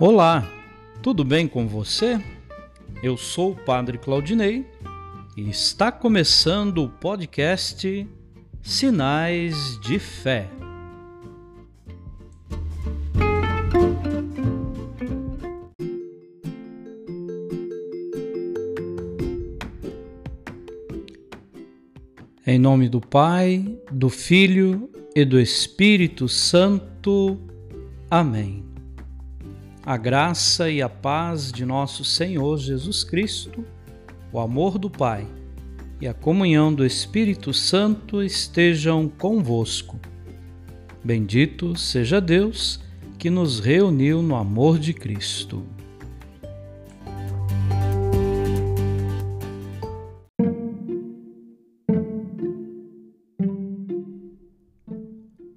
Olá, tudo bem com você? Eu sou o Padre Claudinei e está começando o podcast Sinais de Fé. Em nome do Pai, do Filho e do Espírito Santo. Amém a graça e a paz de nosso Senhor Jesus Cristo, o amor do Pai e a comunhão do Espírito Santo estejam convosco. Bendito seja Deus que nos reuniu no amor de Cristo.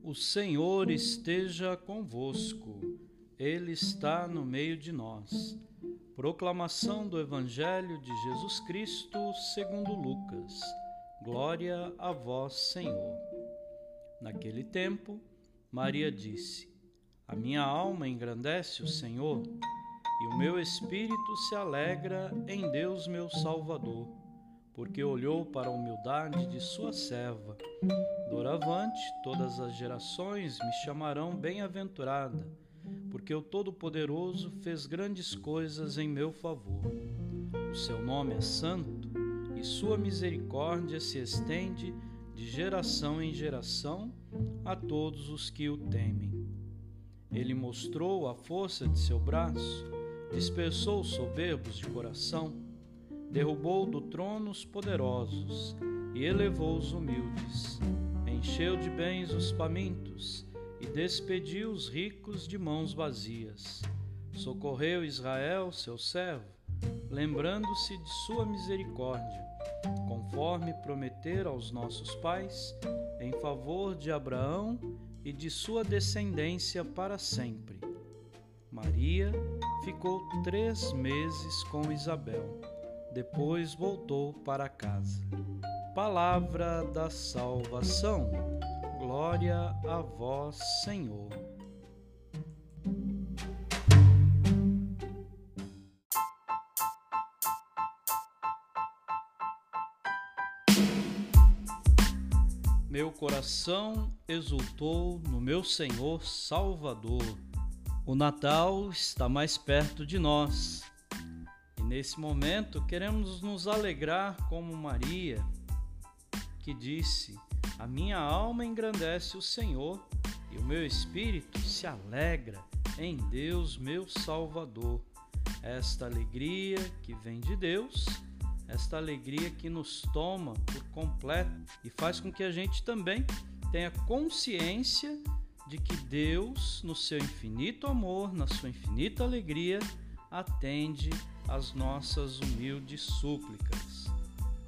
O Senhor esteja convosco. Ele está no meio de nós. Proclamação do Evangelho de Jesus Cristo segundo Lucas. Glória a vós, Senhor. Naquele tempo, Maria disse: A minha alma engrandece o Senhor, e o meu espírito se alegra em Deus, meu Salvador, porque olhou para a humildade de sua serva. Doravante, todas as gerações me chamarão bem-aventurada porque o Todo-Poderoso fez grandes coisas em meu favor. O seu nome é santo e sua misericórdia se estende de geração em geração a todos os que o temem. Ele mostrou a força de seu braço, dispersou os soberbos de coração, derrubou do trono os poderosos e elevou os humildes, encheu de bens os famintos despediu os ricos de mãos vazias. Socorreu Israel, seu servo, lembrando-se de sua misericórdia, conforme prometer aos nossos pais, em favor de Abraão e de sua descendência para sempre. Maria ficou três meses com Isabel, depois voltou para casa. Palavra da salvação. Glória a vós, Senhor. Meu coração exultou no meu Senhor Salvador. O Natal está mais perto de nós. E nesse momento queremos nos alegrar como Maria, que disse: a minha alma engrandece o Senhor e o meu espírito se alegra em Deus, meu Salvador. Esta alegria que vem de Deus, esta alegria que nos toma por completo e faz com que a gente também tenha consciência de que Deus, no seu infinito amor, na sua infinita alegria, atende às nossas humildes súplicas.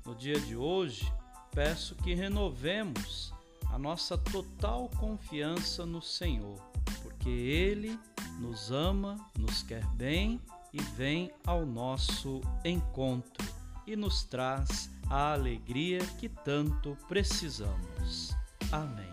No dia de hoje, peço que renovemos a nossa total confiança no Senhor, porque Ele nos ama, nos quer bem e vem ao nosso encontro e nos traz a alegria que tanto precisamos. Amém.